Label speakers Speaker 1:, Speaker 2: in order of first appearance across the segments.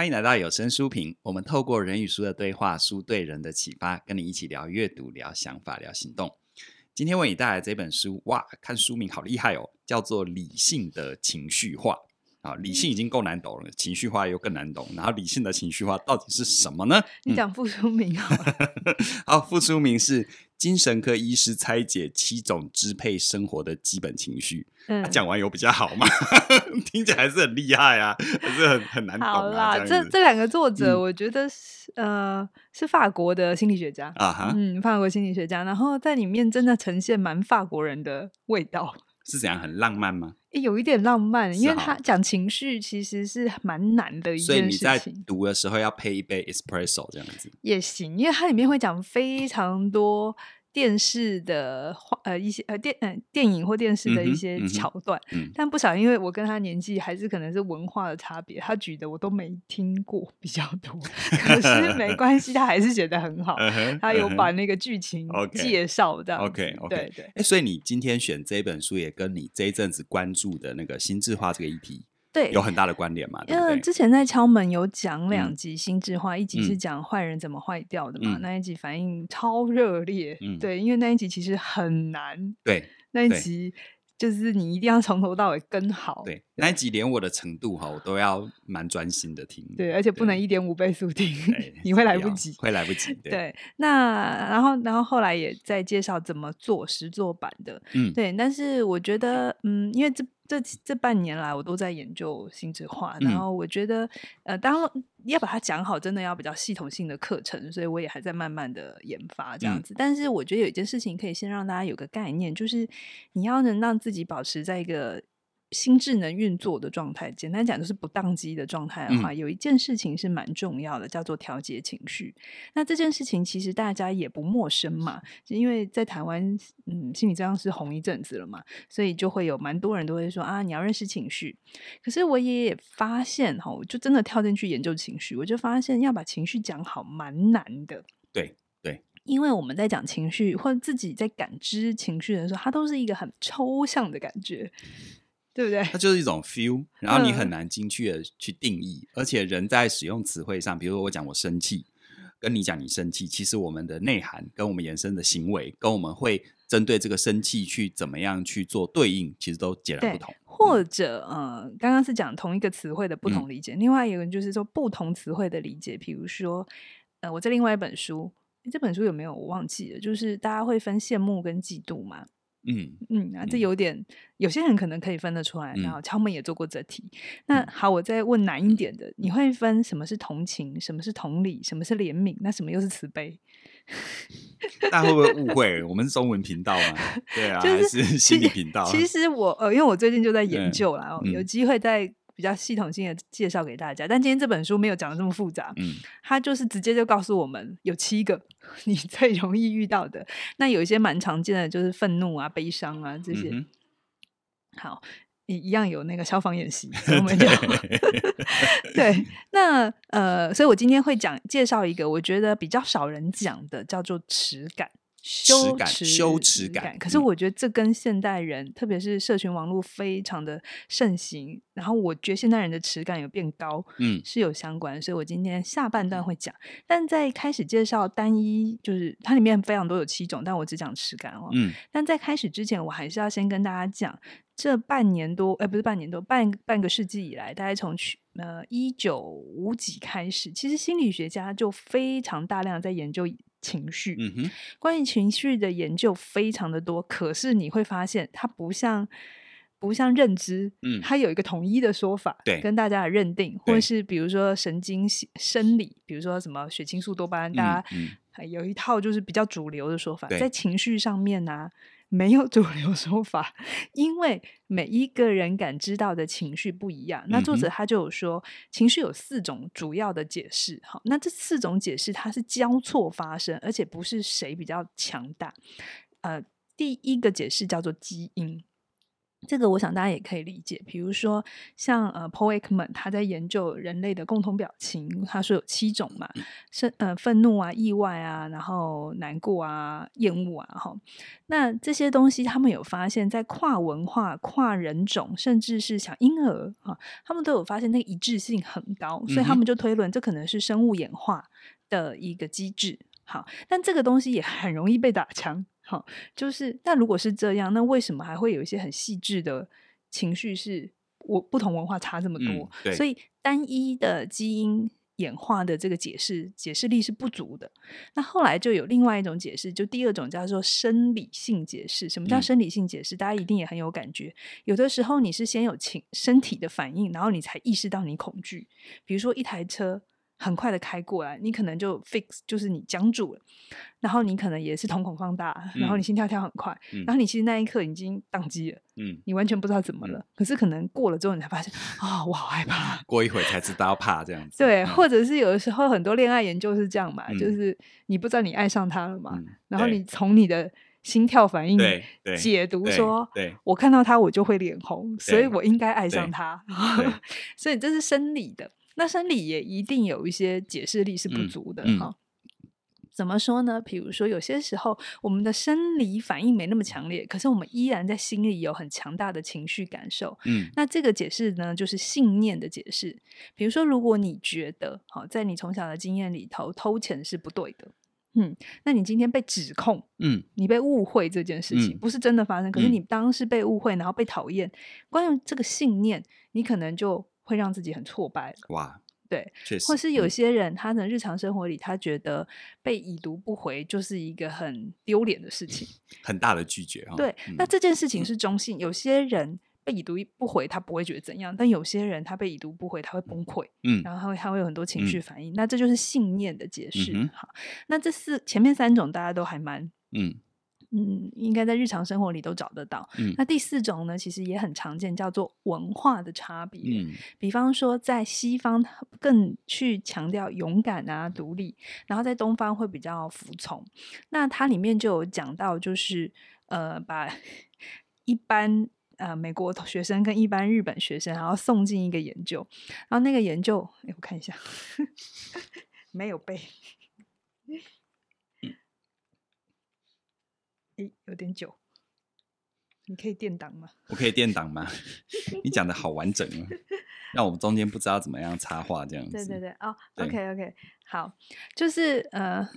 Speaker 1: 欢迎来到有声书评。我们透过人与书的对话，书对人的启发，跟你一起聊阅读、聊想法、聊行动。今天为你带来这本书，哇，看书名好厉害哦，叫做《理性的情绪化》。啊，理性已经够难懂了，情绪化又更难懂。然后，理性的情绪化到底是什么呢？
Speaker 2: 你讲付书名好了。
Speaker 1: 好，副书名是。精神科医师拆解七种支配生活的基本情绪，嗯，讲完有比较好吗？听起来还是很厉害啊，还是很很难懂啊。
Speaker 2: 好啦，这这，这两个作者，我觉得是、嗯、呃是法国的心理学家啊哈，嗯，法国心理学家，然后在里面真的呈现蛮法国人的味道。
Speaker 1: 是怎样？很浪漫吗？
Speaker 2: 有一点浪漫，因为他讲情绪其实是蛮难的一件事情。所以你在
Speaker 1: 读的时候要配一杯 espresso 这样子
Speaker 2: 也行，因为它里面会讲非常多。电视的呃一些呃电嗯、呃、电影或电视的一些桥段，嗯。嗯、但不少因为我跟他年纪还是可能是文化的差别，他举的我都没听过比较多，可是没关系，他还是写的很好，他有把那个剧情介绍这样
Speaker 1: OK OK
Speaker 2: 对对，
Speaker 1: 哎，所以你今天选这本书也跟你这一阵子关注的那个心智化这个议题。
Speaker 2: 对，
Speaker 1: 有很大的关联嘛？
Speaker 2: 因为之前在敲门有讲两集心智化，嗯、一集是讲坏人怎么坏掉的嘛，嗯、那一集反应超热烈。嗯、对，因为那一集其实很难。
Speaker 1: 对，
Speaker 2: 那一集就是你一定要从头到尾跟好。
Speaker 1: 对，那一集连我的程度哈，我都要蛮专心的听。
Speaker 2: 对，而且不能一点五倍速听，你会来不及，
Speaker 1: 会来不及。对，
Speaker 2: 对那然后然后后来也在介绍怎么做实做版的。嗯，对，但是我觉得，嗯，因为这。这这半年来，我都在研究心智化，然后我觉得，呃，当要把它讲好，真的要比较系统性的课程，所以我也还在慢慢的研发这样子。嗯、但是我觉得有一件事情可以先让大家有个概念，就是你要能让自己保持在一个。心智能运作的状态，简单讲就是不当机的状态的话，嗯、有一件事情是蛮重要的，叫做调节情绪。那这件事情其实大家也不陌生嘛，因为在台湾，嗯，心理咨商是红一阵子了嘛，所以就会有蛮多人都会说啊，你要认识情绪。可是我也发现哈，我就真的跳进去研究情绪，我就发现要把情绪讲好蛮难的。
Speaker 1: 对对，
Speaker 2: 因为我们在讲情绪或者自己在感知情绪的时候，它都是一个很抽象的感觉。对不对？
Speaker 1: 它就是一种 feel，然后你很难精确的去定义，嗯、而且人在使用词汇上，比如说我讲我生气，跟你讲你生气，其实我们的内涵跟我们延伸的行为，跟我们会针对这个生气去怎么样去做对应，其实都截然不同。
Speaker 2: 或者，嗯、呃，刚刚是讲同一个词汇的不同理解，嗯、另外一个就是说不同词汇的理解，比如说，呃，我在另外一本书，这本书有没有我忘记了？就是大家会分羡慕跟嫉妒嘛。嗯嗯啊，这有点，嗯、有些人可能可以分得出来。然后敲门也做过这题。嗯、那好，我再问难一点的，嗯、你会分什么是同情，什么是同理，什么是怜悯，那什么又是慈悲？
Speaker 1: 大家会不会误会？我们是中文频道吗？对啊，就是、还是 心理频道？
Speaker 2: 其实我呃，因为我最近就在 研究啦，嗯、有机会再。比较系统性的介绍给大家，但今天这本书没有讲的这么复杂，嗯，它就是直接就告诉我们有七个 你最容易遇到的，那有一些蛮常见的，就是愤怒啊、悲伤啊这些。嗯、好，一一样有那个消防演习，我们就。对，那呃，所以我今天会讲介绍一个我觉得比较少人讲的，叫做耻感。羞耻
Speaker 1: 羞耻感，
Speaker 2: 可是我觉得这跟现代人，嗯、特别是社群网络非常的盛行，然后我觉得现代人的耻感有变高，嗯，是有相关。所以我今天下半段会讲，但在开始介绍单一，就是它里面非常多有七种，但我只讲耻感哦，嗯。但在开始之前，我还是要先跟大家讲，这半年多，哎，不是半年多，半半个世纪以来，大概从去呃一九五几开始，其实心理学家就非常大量在研究。情绪，嗯哼，关于情绪的研究非常的多，可是你会发现它不像不像认知，嗯，它有一个统一的说法，对，跟大家的认定，或是比如说神经生理，比如说什么血清素、多巴胺，大家有一套就是比较主流的说法，在情绪上面呢、啊。没有主流说法，因为每一个人感知到的情绪不一样。那作者他就有说，情绪有四种主要的解释。好，那这四种解释它是交错发生，而且不是谁比较强大。呃，第一个解释叫做基因。这个我想大家也可以理解，比如说像呃，Paul Ekman 他在研究人类的共同表情，他说有七种嘛，是呃愤怒啊、意外啊，然后难过啊、厌恶啊，哈，那这些东西他们有发现，在跨文化、跨人种，甚至是小婴儿哈，他们都有发现那个一致性很高，所以他们就推论这可能是生物演化的一个机制。好，但这个东西也很容易被打枪。好，就是，但如果是这样，那为什么还会有一些很细致的情绪是我不同文化差这么多？
Speaker 1: 嗯、
Speaker 2: 所以单一的基因演化的这个解释解释力是不足的。那后来就有另外一种解释，就第二种叫做生理性解释。什么叫生理性解释？嗯、大家一定也很有感觉。有的时候你是先有情身体的反应，然后你才意识到你恐惧。比如说一台车。很快的开过来，你可能就 fix，就是你僵住了，然后你可能也是瞳孔放大，嗯、然后你心跳跳很快，嗯、然后你其实那一刻已经宕机了，嗯，你完全不知道怎么了，嗯、可是可能过了之后你才发现，啊、哦，我好害怕，
Speaker 1: 过一会才知道怕这样子，
Speaker 2: 对，嗯、或者是有的时候很多恋爱研究是这样嘛，嗯、就是你不知道你爱上他了嘛，嗯、然后你从你的心跳反应解读说，我看到他我就会脸红，所以我应该爱上他，所以这是生理的。那生理也一定有一些解释力是不足的哈、嗯嗯哦。怎么说呢？比如说，有些时候我们的生理反应没那么强烈，可是我们依然在心里有很强大的情绪感受。嗯，那这个解释呢，就是信念的解释。比如说，如果你觉得好、哦，在你从小的经验里头，偷钱是不对的，嗯，那你今天被指控，嗯，你被误会这件事情、嗯、不是真的发生，可是你当时被误会，然后被讨厌，关于这个信念，你可能就。会让自己很挫败。哇，对，确实，或是有些人，他的日常生活里，他觉得被已读不回就是一个很丢脸的事情，
Speaker 1: 很大的拒绝。
Speaker 2: 对，嗯、那这件事情是中性。有些人被已读不回，他不会觉得怎样；但有些人他被已读不回，他会崩溃。嗯，然后他会他会有很多情绪反应。嗯、那这就是信念的解释。嗯、好，那这四前面三种大家都还蛮嗯。嗯，应该在日常生活里都找得到。嗯，那第四种呢，其实也很常见，叫做文化的差别。嗯，比方说在西方更去强调勇敢啊、独立，然后在东方会比较服从。那它里面就有讲到，就是呃，把 一般呃美国学生跟一般日本学生，然后送进一个研究，然后那个研究，哎，我看一下，没有背。有点久，你可以垫档吗？
Speaker 1: 我可以垫档吗？你讲的好完整啊，让我们中间不知道怎么样插话这样子。
Speaker 2: 对对对，哦对，OK OK，好，就是呃，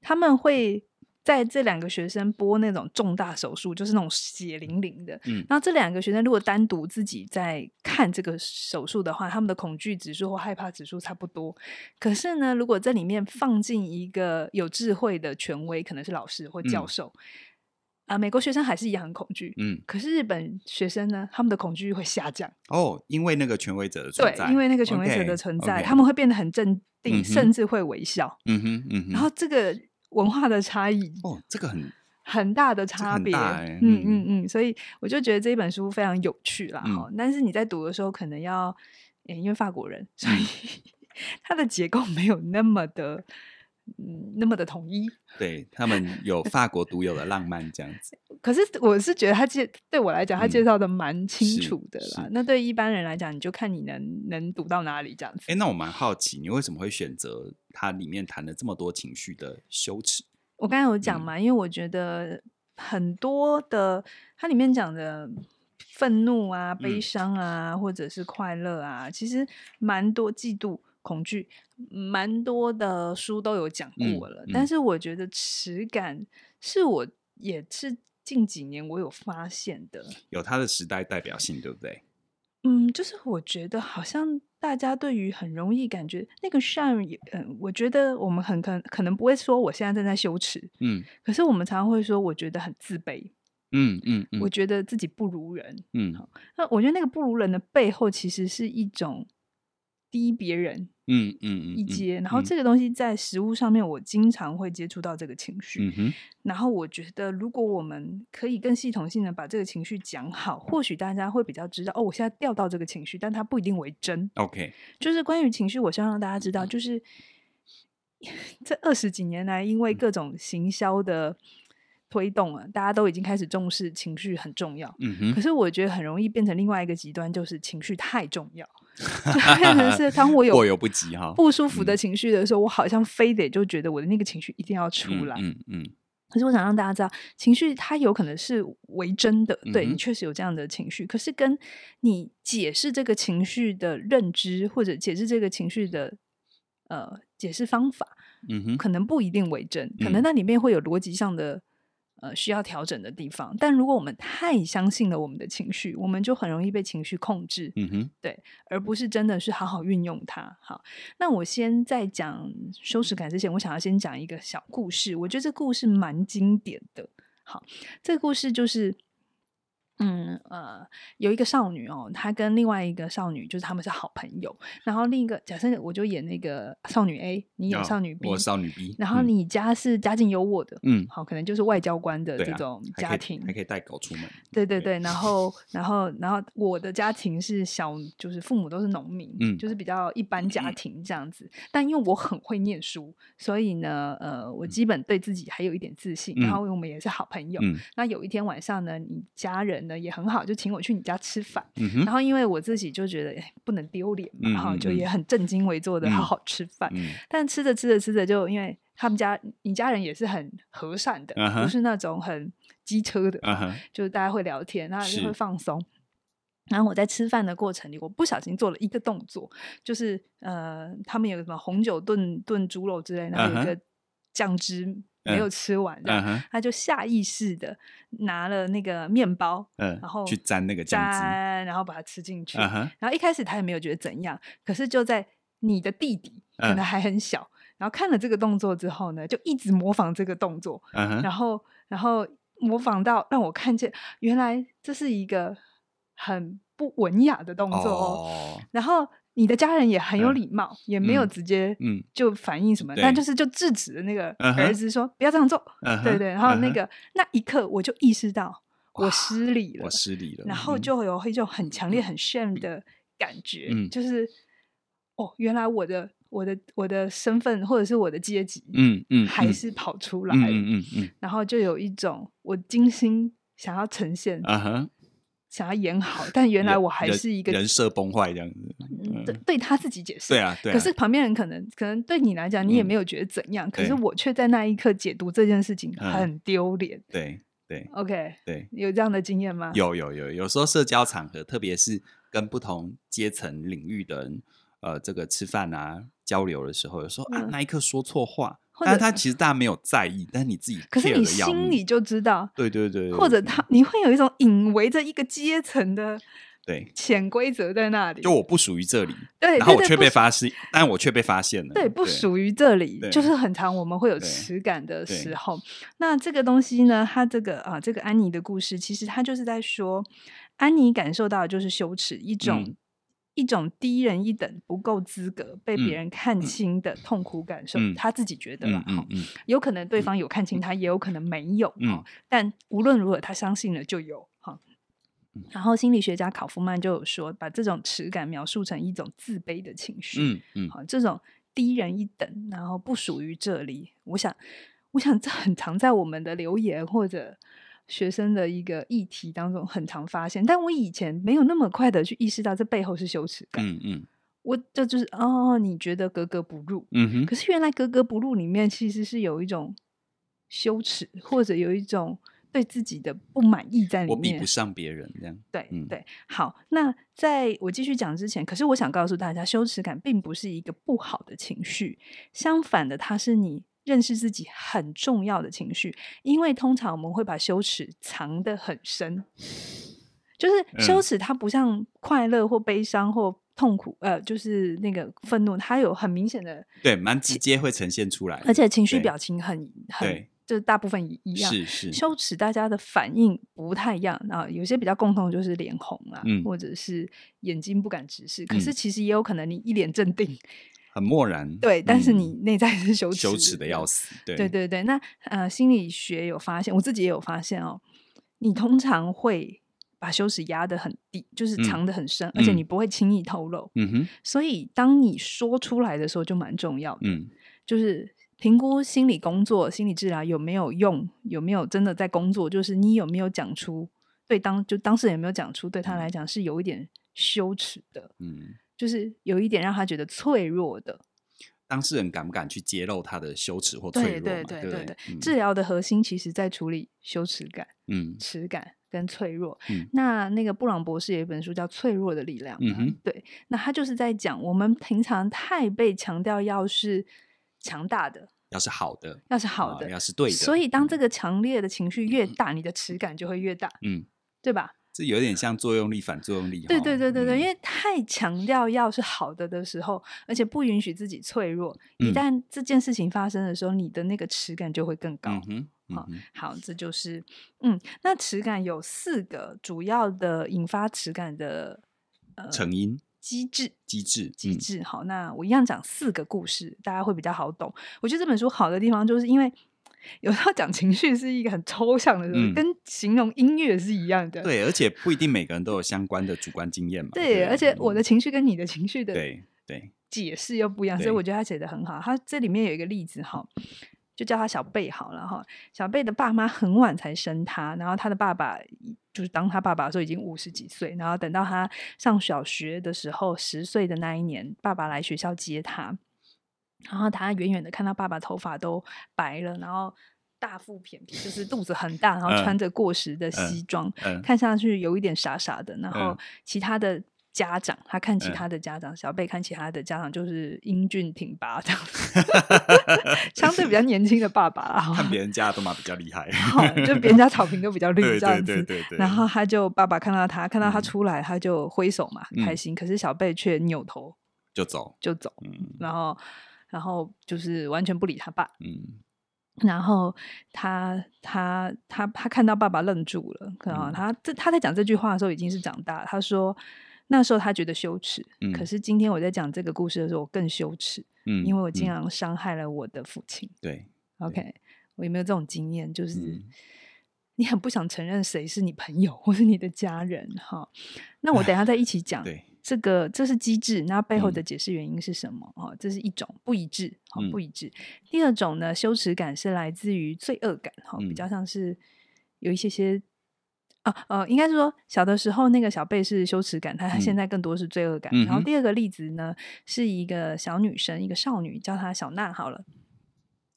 Speaker 2: 他们会在这两个学生播那种重大手术，就是那种血淋淋的。嗯，然后这两个学生如果单独自己在看这个手术的话，他们的恐惧指数或害怕指数差不多。可是呢，如果在里面放进一个有智慧的权威，可能是老师或教授。嗯啊，美国学生还是一样很恐惧，嗯，可是日本学生呢，他们的恐惧会下降
Speaker 1: 哦，因为那个权威者的存在，
Speaker 2: 对，因为那个权威者的存在，okay, okay 他们会变得很镇定，嗯、甚至会微笑，嗯哼，嗯哼，然后这个文化的差异，
Speaker 1: 哦，这个很
Speaker 2: 很大的差别，欸、嗯嗯。嗯，所以我就觉得这一本书非常有趣啦，哈、嗯，但是你在读的时候可能要，因为法国人，所以 它的结构没有那么的。嗯，那么的统一，
Speaker 1: 对他们有法国独有的浪漫这样子。
Speaker 2: 可是我是觉得他介对我来讲，他介绍的蛮清楚的啦。嗯、那对一般人来讲，你就看你能能读到哪里这样子。
Speaker 1: 哎、欸，那我蛮好奇，你为什么会选择它里面谈了这么多情绪的羞耻？
Speaker 2: 我刚才有讲嘛，嗯、因为我觉得很多的它里面讲的愤怒啊、悲伤啊，嗯、或者是快乐啊，其实蛮多嫉妒。恐惧，蛮多的书都有讲过了，嗯嗯、但是我觉得耻感是我也是近几年我有发现的，
Speaker 1: 有它的时代代表性，对不对？
Speaker 2: 嗯，就是我觉得好像大家对于很容易感觉那个 shame，嗯，我觉得我们很可能可能不会说我现在正在羞耻，嗯，可是我们常常会说我觉得很自卑，嗯嗯，嗯嗯。我觉得自己不如人，嗯，那我觉得那个不如人的背后其实是一种低别人。嗯嗯嗯，一阶，然后这个东西在食物上面，我经常会接触到这个情绪。嗯哼，然后我觉得，如果我们可以更系统性的把这个情绪讲好，或许大家会比较知道，哦，我现在掉到这个情绪，但它不一定为真。OK，就是关于情绪，我希望让大家知道，就是 这二十几年来，因为各种行销的推动啊，大家都已经开始重视情绪很重要。
Speaker 1: 嗯哼。
Speaker 2: 可是我觉得很容易变成另外一个极端，就是情绪太重要，就变成是当我有
Speaker 1: 过犹不及哈
Speaker 2: 不舒服的情绪的时候，嗯、我好像非得就觉得我的那个情绪一定要出来。
Speaker 1: 嗯嗯。嗯
Speaker 2: 可是我想让大家知道，情绪它有可能是为真的，对，
Speaker 1: 嗯、
Speaker 2: 你确实有这样的情绪。可是跟你解释这个情绪的认知，或者解释这个情绪的呃解释方法，
Speaker 1: 嗯哼，
Speaker 2: 可能不一定为真，
Speaker 1: 嗯、
Speaker 2: 可能那里面会有逻辑上的。呃，需要调整的地方，但如果我们太相信了我们的情绪，我们就很容易被情绪控制。
Speaker 1: 嗯哼，
Speaker 2: 对，而不是真的是好好运用它。好，那我先在讲羞耻感之前，我想要先讲一个小故事。我觉得这故事蛮经典的。好，这个故事就是。嗯呃，有一个少女哦，她跟另外一个少女，就是他们是好朋友。然后另一个假设我就演那个少女 A，你演少女 B，、
Speaker 1: 哦、我少女 B。
Speaker 2: 然后你家是家境优渥的，
Speaker 1: 嗯，
Speaker 2: 好，可能就是外交官的这种家庭，
Speaker 1: 啊、还可以带狗出门。
Speaker 2: 对对对，然后然后然后我的家庭是小，就是父母都是农民，
Speaker 1: 嗯，
Speaker 2: 就是比较一般家庭这样子。嗯、但因为我很会念书，所以呢，呃，我基本对自己还有一点自信。
Speaker 1: 嗯、
Speaker 2: 然后我们也是好朋友。
Speaker 1: 嗯，
Speaker 2: 那有一天晚上呢，你家人。也很好，就请我去你家吃饭。
Speaker 1: 嗯、
Speaker 2: 然后因为我自己就觉得不能丢脸嘛，然后、嗯、就也很正襟危坐的好好吃饭。
Speaker 1: 嗯、
Speaker 2: 但吃着吃着吃着，就因为他们家你家人也是很和善的，
Speaker 1: 嗯、
Speaker 2: 不是那种很机车的，
Speaker 1: 嗯、
Speaker 2: 就是大家会聊天，然后就会放松。然后我在吃饭的过程里，我不小心做了一个动作，就是呃，他们有什么红酒炖炖猪肉之类的，然后有一个酱汁。没有吃完，这样、
Speaker 1: 嗯、
Speaker 2: 他就下意识的拿了那个面包，
Speaker 1: 嗯、
Speaker 2: 然后
Speaker 1: 去沾那个酱汁，
Speaker 2: 然后把它吃进去。
Speaker 1: 嗯、
Speaker 2: 然后一开始他也没有觉得怎样，可是就在你的弟弟可能还很小，嗯、然后看了这个动作之后呢，就一直模仿这个动作，
Speaker 1: 嗯、
Speaker 2: 然后然后模仿到让我看见，原来这是一个很不文雅的动作哦，
Speaker 1: 哦。
Speaker 2: 然后。你的家人也很有礼貌，也没有直接嗯。就反应什么，但就是就制止了那个儿子说不要这样做，对对。然后那个那一刻我就意识到我失礼了，
Speaker 1: 我失礼了，
Speaker 2: 然后就有一种很强烈很 shame 的感觉，就是哦，原来我的我的我的身份或者是我的阶级，
Speaker 1: 嗯嗯，
Speaker 2: 还是跑出来，
Speaker 1: 嗯嗯，
Speaker 2: 然后就有一种我精心想要呈现，想要演好，但原来我还是一个
Speaker 1: 人设崩坏这样子。
Speaker 2: 嗯、对，对他自己解释。
Speaker 1: 对啊，对啊。
Speaker 2: 可是旁边人可能可能对你来讲，你也没有觉得怎样。嗯、可是我却在那一刻解读这件事情很丢脸。
Speaker 1: 嗯、对对。
Speaker 2: OK。
Speaker 1: 对。
Speaker 2: 有这样的经验吗？
Speaker 1: 有有有，有时候社交场合，特别是跟不同阶层领域的人，呃，这个吃饭啊交流的时候，有时候啊，嗯、那一刻说错话。但是他其实大家没有在意，但是你自己，
Speaker 2: 可是你心里就知道，
Speaker 1: 对对对，
Speaker 2: 或者他你会有一种隐围着一个阶层的
Speaker 1: 对
Speaker 2: 潜规则在那里，
Speaker 1: 就我不属于这里，
Speaker 2: 对，
Speaker 1: 然后我却被发现，但我却被发现了，
Speaker 2: 对，不属于这里，就是很常我们会有耻感的时候。那这个东西呢，它这个啊，这个安妮的故事，其实它就是在说，安妮感受到的就是羞耻一种。一种低人一等、不够资格、被别人看清的痛苦感受，嗯、他自己觉得啦，
Speaker 1: 嗯嗯嗯、
Speaker 2: 有可能对方有看清他，嗯、也有可能没有，
Speaker 1: 嗯、
Speaker 2: 但无论如何，他相信了就有哈。然后心理学家考夫曼就有说，把这种耻感描述成一种自卑的情绪，
Speaker 1: 嗯嗯、
Speaker 2: 好，这种低人一等，然后不属于这里。我想，我想这很常在我们的留言或者。学生的一个议题当中很常发现，但我以前没有那么快的去意识到这背后是羞耻感。
Speaker 1: 嗯嗯，
Speaker 2: 我这就，就是哦，你觉得格格不入，
Speaker 1: 嗯哼。
Speaker 2: 可是原来格格不入里面其实是有一种羞耻，或者有一种对自己的不满意在里面。
Speaker 1: 我比不上别人，这样。
Speaker 2: 对、嗯、对，好。那在我继续讲之前，可是我想告诉大家，羞耻感并不是一个不好的情绪，相反的，它是你。认识自己很重要的情绪，因为通常我们会把羞耻藏得很深，就是羞耻它不像快乐或悲伤或痛苦，嗯、呃，就是那个愤怒，它有很明显的，
Speaker 1: 对，蛮直接会呈现出来，
Speaker 2: 而且情绪表情很
Speaker 1: 对
Speaker 2: 很，就大部分一一样，
Speaker 1: 是是。
Speaker 2: 羞耻大家的反应不太一样啊，有些比较共同就是脸红啊，
Speaker 1: 嗯、
Speaker 2: 或者是眼睛不敢直视，可是其实也有可能你一脸镇定。
Speaker 1: 很漠然，
Speaker 2: 对，但是你内在是羞耻，
Speaker 1: 羞耻的要死。对，
Speaker 2: 对，对，对。那呃，心理学有发现，我自己也有发现哦。你通常会把羞耻压得很低，就是藏得很深，嗯、而且你不会轻易透露。
Speaker 1: 嗯哼。
Speaker 2: 所以当你说出来的时候，就蛮重要的。
Speaker 1: 嗯。
Speaker 2: 就是评估心理工作、心理治疗有没有用，有没有真的在工作，就是你有没有讲出对当就当事人有没有讲出对他来讲是有一点羞耻的，嗯，就是有一点让他觉得脆弱的。
Speaker 1: 当事人敢不敢去揭露他的羞耻或脆弱？
Speaker 2: 对对对对对，对，嗯、治疗的核心其实在处理羞耻感、嗯，耻感跟脆弱。嗯、那那个布朗博士有一本书叫《脆弱的力量》，嗯哼，对，那他就是在讲我们平常太被强调要是。强大的，
Speaker 1: 要是好的，
Speaker 2: 要是好的，
Speaker 1: 哦、要是对的。
Speaker 2: 所以，当这个强烈的情绪越大，嗯、你的耻感就会越大，嗯，对吧？
Speaker 1: 这有点像作用力反作用力。
Speaker 2: 对对对对对，嗯、因为太强调要是好的的时候，而且不允许自己脆弱，嗯、一旦这件事情发生的时候，你的那个耻感就会更高。嗯好，好，这就是嗯，那耻感有四个主要的引发耻感的、
Speaker 1: 呃、成因。
Speaker 2: 机制，
Speaker 1: 机制，
Speaker 2: 机制。好，那我一样讲四个故事，大家会比较好懂。我觉得这本书好的地方，就是因为有时候讲情绪是一个很抽象的，嗯、跟形容音乐是一样的。
Speaker 1: 对，而且不一定每个人都有相关的主观经验嘛。
Speaker 2: 对，对，而且我的情绪跟你的情绪的
Speaker 1: 对对
Speaker 2: 解释又不一样，所以我觉得他写的很好。他这里面有一个例子哈。就叫他小贝好了哈。小贝的爸妈很晚才生他，然后他的爸爸就是当他爸爸的时候已经五十几岁，然后等到他上小学的时候，十岁的那一年，爸爸来学校接他，然后他远远的看到爸爸头发都白了，然后大腹便便，就是肚子很大，然后穿着过时的西装，嗯嗯、看上去有一点傻傻的，然后其他的。家长，他看其他的家长，嗯、小贝看其他的家长，就是英俊挺拔这样子，相对比较年轻的爸爸啊。
Speaker 1: 看别人家都嘛比较厉害，
Speaker 2: 就别人家草坪都比较绿这样子。
Speaker 1: 对对对对对，
Speaker 2: 然后他就爸爸看到他，看到他出来，他就挥手嘛，嗯、开心。可是小贝却扭头
Speaker 1: 就走
Speaker 2: 就走，嗯、然后然后就是完全不理他爸。嗯，然后他他他他看到爸爸愣住了，可能他这他在讲这句话的时候已经是长大。他说。那时候他觉得羞耻，嗯、可是今天我在讲这个故事的时候，我更羞耻，嗯、因为我经常伤害了我的父亲。
Speaker 1: 对
Speaker 2: ，OK，我有没有这种经验？就是、嗯、你很不想承认谁是你朋友或是你的家人，哈。那我等一下再一起讲。对，这个这是机制，那背后的解释原因是什么？哈、嗯，这是一种不一致，哈，不一致。嗯、第二种呢，羞耻感是来自于罪恶感，哈，比较像是有一些些。哦、呃，应该是说小的时候那个小贝是羞耻感，他现在更多是罪恶感。嗯、然后第二个例子呢，是一个小女生，一个少女，叫她小娜好了。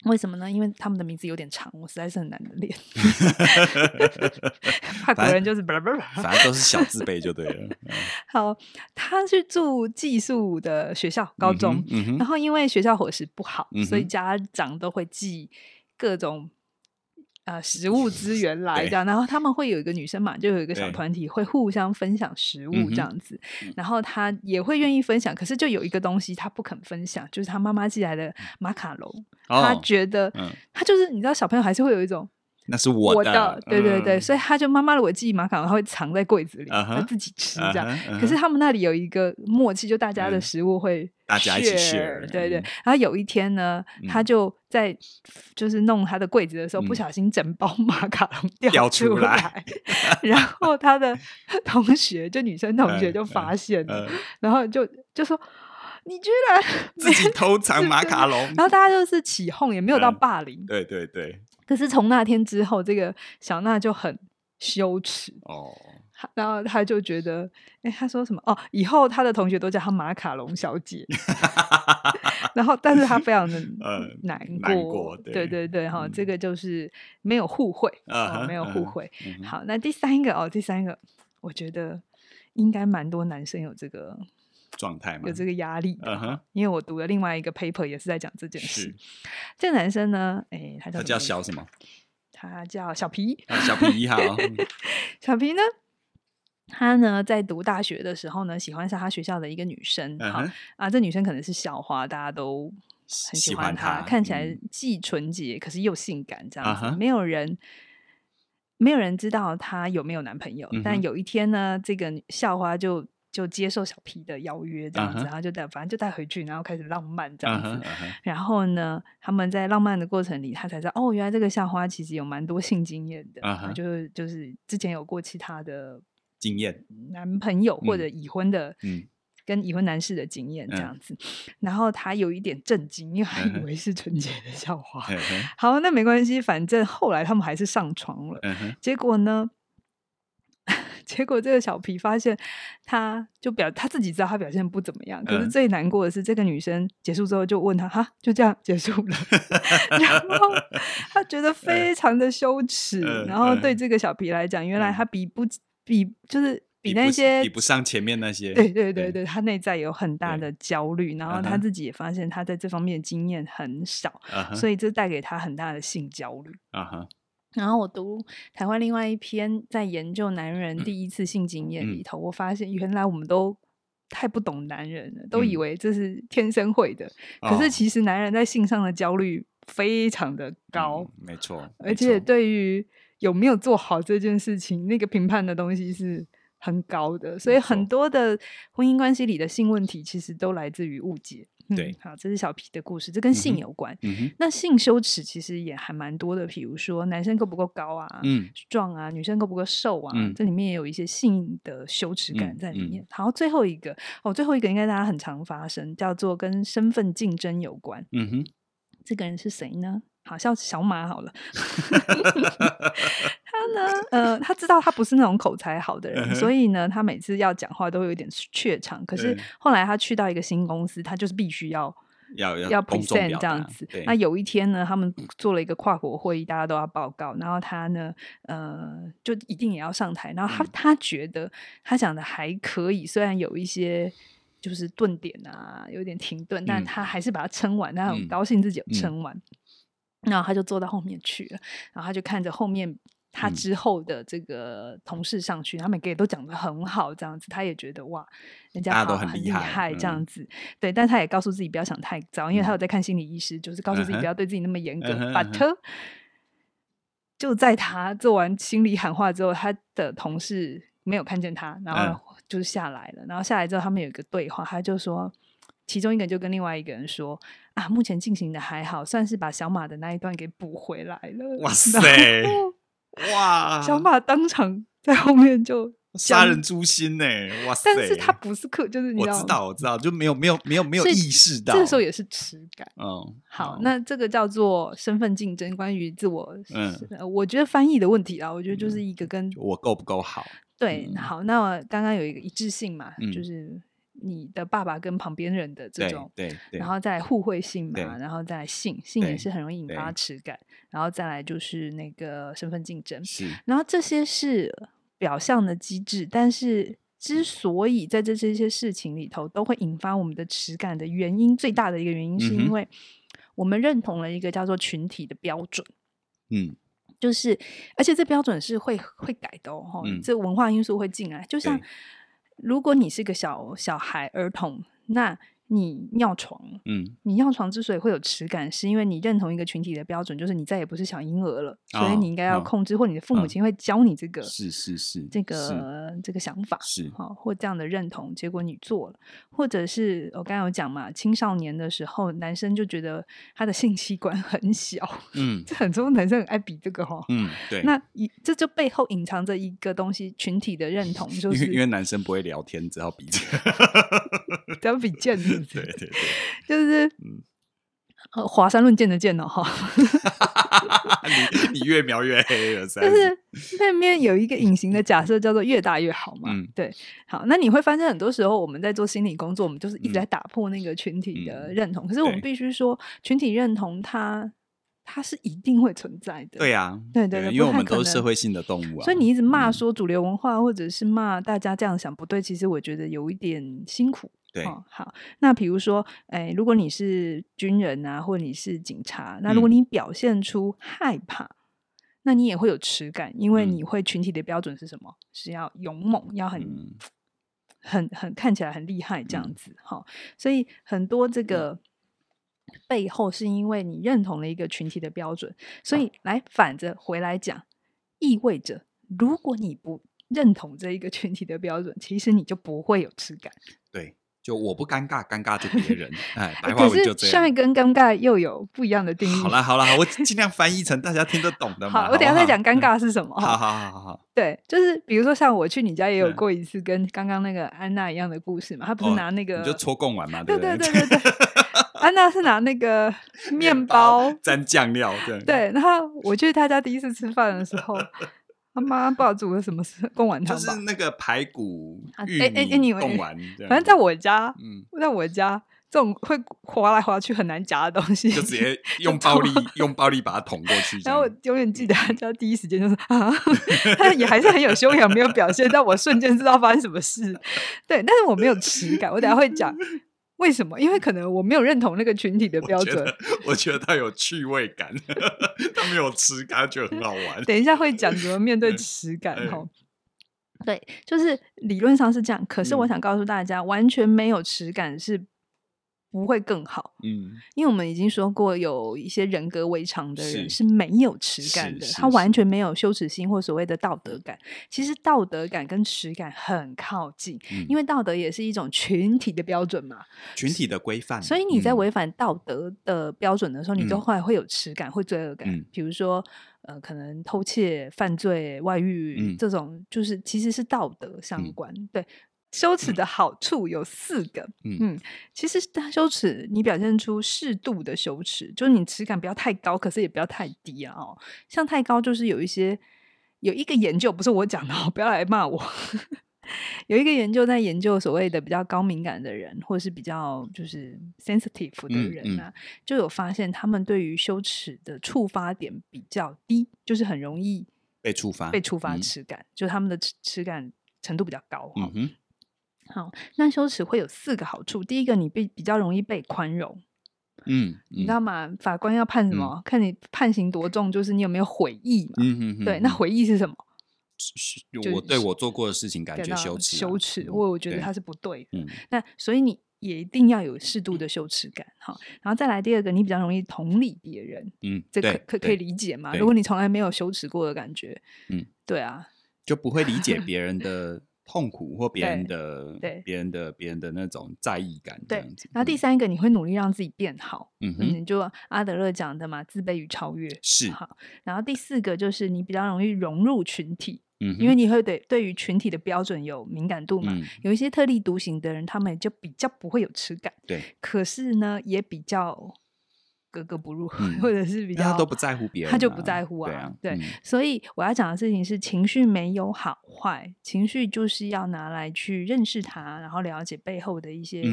Speaker 2: 为什么呢？因为他们的名字有点长，我实在是很难的练。法国人就是，
Speaker 1: 反正都是小字辈就对了。
Speaker 2: 好，他去住寄宿的学校高中，嗯嗯、然后因为学校伙食不好，所以家长都会寄各种。啊、呃，食物资源 来这样，然后他们会有一个女生嘛，就有一个小团体会互相分享食物这样子，对然后他也会愿意分享，可是就有一个东西他不肯分享，就是他妈妈寄来的马卡龙，哦、他觉得、嗯、他就是你知道小朋友还是会有一种。
Speaker 1: 那是我的，
Speaker 2: 我的对对对，嗯、所以他就妈妈的我寄马卡龙，他会藏在柜子里，他、uh huh, 自己吃这样。Uh huh, uh huh. 可是他们那里有一个默契，就大家的食物会
Speaker 1: 大家一起 share，
Speaker 2: 对对。然后有一天呢，嗯、他就在就是弄他的柜子的时候，嗯、不小心整包 马卡龙掉出来，然后他的 同学就女生同学就发现了，uh, uh, uh, 然后就就说。你居然
Speaker 1: 自己偷藏马卡龙，
Speaker 2: 然后大家就是起哄，也没有到霸凌。
Speaker 1: 嗯、对对对。
Speaker 2: 可是从那天之后，这个小娜就很羞耻哦。然后他就觉得，哎，他说什么？哦，以后他的同学都叫他马卡龙小姐。然后，但是他非常的 难过。嗯、难过对，对对对，哈、嗯，这个就是没有互惠啊，没有互惠。嗯、好，那第三个哦，第三个，我觉得应该蛮多男生有这个。
Speaker 1: 状态嘛，
Speaker 2: 有这个压力嗯哼
Speaker 1: 因
Speaker 2: 为我读了另外一个 paper 也是在讲这件事。是这个男生呢，哎、欸，他叫，他叫小什么？他叫小皮，
Speaker 1: 啊、小皮一号。
Speaker 2: 小皮呢，他呢在读大学的时候呢，喜欢上他学校的一个女生。Uh huh. 啊，这女生可能是校花，大家都很喜欢她，看起来既纯洁、嗯、可是又性感，这样子。Uh huh. 没有人，没有人知道她有没有男朋友。Uh huh. 但有一天呢，这个校花就。就接受小皮的邀约，这样子，uh. 然后就带，反正就带回去，然后开始浪漫这样子。Uh uh. 然后呢，他们在浪漫的过程里，他才知道，哦，原来这个校花其实有蛮多性经验的，uh. 就是就是之前有过其他的经验，男朋友或者已婚的，嗯。跟已婚男士的经验这样子，嗯、然后他有一点震惊，因为还以为是纯洁的笑话。嗯、好，那没关系，反正后来他们还是上床了。嗯、结果呢？结果这个小皮发现，他就表他自己知道他表现不怎么样，可是最难过的是，这个女生结束之后就问他：“哈，就这样结束了。”然后他觉得 非常的羞耻，然后对这个小皮来讲，原来他比不比就是。比那些
Speaker 1: 比不上前面那些，
Speaker 2: 对对对对，他内在有很大的焦虑，然后他自己也发现他在这方面的经验很少，所以这带给他很大的性焦虑。然后我读台湾另外一篇在研究男人第一次性经验里。头，我发现原来我们都太不懂男人了，都以为这是天生会的，可是其实男人在性上的焦虑非常的高，
Speaker 1: 没错，
Speaker 2: 而且对于有没有做好这件事情，那个评判的东西是。很高的，所以很多的婚姻关系里的性问题，其实都来自于误解。
Speaker 1: 对、嗯，
Speaker 2: 好，这是小皮的故事，这跟性有关。
Speaker 1: 嗯嗯、
Speaker 2: 那性羞耻其实也还蛮多的，比如说男生够不够高啊，
Speaker 1: 嗯，
Speaker 2: 壮啊，女生够不够瘦啊，嗯、这里面也有一些性的羞耻感在里面。好，最后一个哦，最后一个应该大家很常发生，叫做跟身份竞争有关。
Speaker 1: 嗯哼，
Speaker 2: 这个人是谁呢？好，像小马好了。他呢，呃，他知道他不是那种口才好的人，所以呢，他每次要讲话都会有点怯场。可是后来他去到一个新公司，他就是必须要
Speaker 1: 要
Speaker 2: 要 present 这样子。那有一天呢，他们做了一个跨国会议，大家都要报告，然后他呢，呃，就一定也要上台。然后他他觉得他讲的还可以，虽然有一些就是顿点啊，有点停顿，但他还是把它撑完，他很高兴自己有撑完。然后他就坐到后面去了，然后他就看着后面他之后的这个同事上去，嗯、他们给都讲得很好，这样子，他也觉得哇，人家好很厉害这样子，嗯、对，但他也告诉自己不要想太早，因为他有在看心理医师，嗯、就是告诉自己不要对自己那么严格。
Speaker 1: 嗯、
Speaker 2: But 就在他做完心理喊话之后，他的同事没有看见他，然后就是下来了，嗯、然后下来之后他们有一个对话，他就说。其中一个人就跟另外一个人说：“啊，目前进行的还好，算是把小马的那一段给补回来了。”
Speaker 1: 哇塞！哇！
Speaker 2: 小马当场在后面就
Speaker 1: 杀人诛心呢！哇塞！
Speaker 2: 但是他不是刻，就是你知道，
Speaker 1: 我知道，我知道，就没有没有没有没有意识到，
Speaker 2: 这时候也是耻感。
Speaker 1: 嗯，
Speaker 2: 好，那这个叫做身份竞争，关于自我，嗯，我觉得翻译的问题啊，我觉得就是一个跟
Speaker 1: 我够不够好？
Speaker 2: 对，好，那我刚刚有一个一致性嘛，就是。你的爸爸跟旁边人的这种，
Speaker 1: 对，对，
Speaker 2: 然后再互惠性嘛，然后再来性，性也是很容易引发耻感，然后再来就是那个身份竞争，
Speaker 1: 是，
Speaker 2: 然后这些是表象的机制，但是之所以在这这些事情里头都会引发我们的耻感的原因，最大的一个原因是因为我们认同了一个叫做群体的标准，
Speaker 1: 嗯，
Speaker 2: 就是而且这标准是会会改的哦，嗯、这文化因素会进来，就像。如果你是个小小孩儿童，那。你尿床，嗯，你尿床之所以会有耻感，是因为你认同一个群体的标准，就是你再也不是小婴儿了，所以你应该要控制，或你的父母亲会教你这个，
Speaker 1: 是是是，
Speaker 2: 这个这个想法
Speaker 1: 是。
Speaker 2: 好，或这样的认同，结果你做了，或者是我刚刚有讲嘛，青少年的时候，男生就觉得他的性器官很小，
Speaker 1: 嗯，
Speaker 2: 这很多男生很爱比这个哈，
Speaker 1: 嗯，对，
Speaker 2: 那一这就背后隐藏着一个东西，群体的认同，就是
Speaker 1: 因为男生不会聊天，只好比这个，
Speaker 2: 只要比剑。
Speaker 1: 对对对，
Speaker 2: 就是，嗯，呃，华山论剑的剑哦，哈，
Speaker 1: 你你越描越黑了，
Speaker 2: 就是。那边有一个隐形的假设，叫做越大越好嘛，
Speaker 1: 嗯，
Speaker 2: 对，好，那你会发现很多时候我们在做心理工作，我们就是一直在打破那个群体的认同，可是我们必须说，群体认同它它是一定会存在的，
Speaker 1: 对呀，
Speaker 2: 对对对，
Speaker 1: 因为我们都是社会性的动物啊，
Speaker 2: 所以你一直骂说主流文化，或者是骂大家这样想不对，其实我觉得有一点辛苦。
Speaker 1: 对、
Speaker 2: 哦，好，那比如说，哎，如果你是军人啊，或者你是警察，那如果你表现出害怕，嗯、那你也会有耻感，因为你会群体的标准是什么？嗯、是要勇猛，要很、嗯、很很看起来很厉害这样子，哦。所以很多这个背后是因为你认同了一个群体的标准，所以来反着回来讲，意味着如果你不认同这一个群体的标准，其实你就不会有耻感。
Speaker 1: 对。就我不尴尬，尴尬就别人。哎，白话文就这样。
Speaker 2: 帅跟尴尬又有不一样的定义。
Speaker 1: 好啦好啦，我尽量翻译成大家听得懂的嘛。
Speaker 2: 好，我等下再讲尴尬是什么。
Speaker 1: 好好好好好。
Speaker 2: 对，就是比如说像我去你家也有过一次跟刚刚那个安娜一样的故事嘛，她不是拿那个
Speaker 1: 你就搓贡丸嘛，
Speaker 2: 对对对对对。安娜是拿那个面包
Speaker 1: 沾酱料，对。
Speaker 2: 对，然后我去他家第一次吃饭的时候。他妈不知道煮了什么贡丸汤，
Speaker 1: 就是那个排骨玉米贡丸，
Speaker 2: 反正在我家，嗯，在我家这种会滑来滑去很难夹的东西，
Speaker 1: 就直接用暴力用暴力把它捅过去。
Speaker 2: 然后我永远记得他家第一时间就是啊，他也还是很有修养，没有表现，但我瞬间知道发生什么事。对，但是我没有耻感，我等下会讲。为什么？因为可能我没有认同那个群体的标准。
Speaker 1: 我觉得他有趣味感，他没有耻感，就很好玩。
Speaker 2: 等一下会讲怎么面对耻感哈。对，就是理论上是这样，可是我想告诉大家，嗯、完全没有耻感是。不会更好，嗯，因为我们已经说过，有一些人格违常的人是没有耻感的，他完全没有羞耻心或所谓的道德感。其实道德感跟耻感很靠近，嗯，因为道德也是一种群体的标准嘛，
Speaker 1: 群体的规范。
Speaker 2: 所以你在违反道德的标准的时候，嗯，你都会会有耻感，会罪恶感。嗯，比如说，呃，可能偷窃、犯罪、外遇，嗯，这种，就是其实是道德相关，嗯，对。羞耻的好处有四个，嗯，嗯，其实羞耻，你表现出适度的羞耻，就是你耻感不要太高，可是也不要太低啊。哦，像太高，就是有一些有一个研究，不是我讲的哦，不要来骂我。有一个研究在研究所谓的比较高敏感的人，或者是比较就是 sensitive 的人啊，嗯嗯，就有发现他们对于羞耻的触发点比较低，就是很容易
Speaker 1: 被触发，
Speaker 2: 被触发耻感，嗯，就他们的耻耻感程度比较高，哦。嗯好，那羞耻会有四个好处。第一个，你被比较容易被宽容，嗯，嗯，你知道吗？法官要判什么？嗯、看你判刑多重，就是你有没有悔意嘛。嗯嗯嗯。对，那悔意是什么？
Speaker 1: 我对我做过的事情感觉羞耻，
Speaker 2: 羞耻，我我觉得它是不对的。嗯。那所以你也一定要有适度的羞耻感。哈，然后再来第二个，你比较容易同理别人。嗯，这可可可以理解嘛？如果你从来没有羞耻过的感觉，嗯，对啊，
Speaker 1: 就不会理解 别人的。痛苦或别人的、对别人的、别人的那种在意感，这样子。
Speaker 2: 然后第三个，你会努力让自己变好。嗯哼，你就阿德勒讲的嘛，自卑与超越
Speaker 1: 是
Speaker 2: 好。然后第四个就是你比较容易融入群体，嗯，因为你会对对于群体的标准有敏感度嘛。有一些特立独行的人，他们就比较不会有耻感。
Speaker 1: 对，
Speaker 2: 可是呢，也比较。格格不入，嗯、或者是比较
Speaker 1: 他都不在乎别人、啊，
Speaker 2: 他就不在乎啊。对，啊对、嗯，所以我要讲的事情是，情绪没有好坏，情绪就是要拿来去认识它，然后了解背后的一些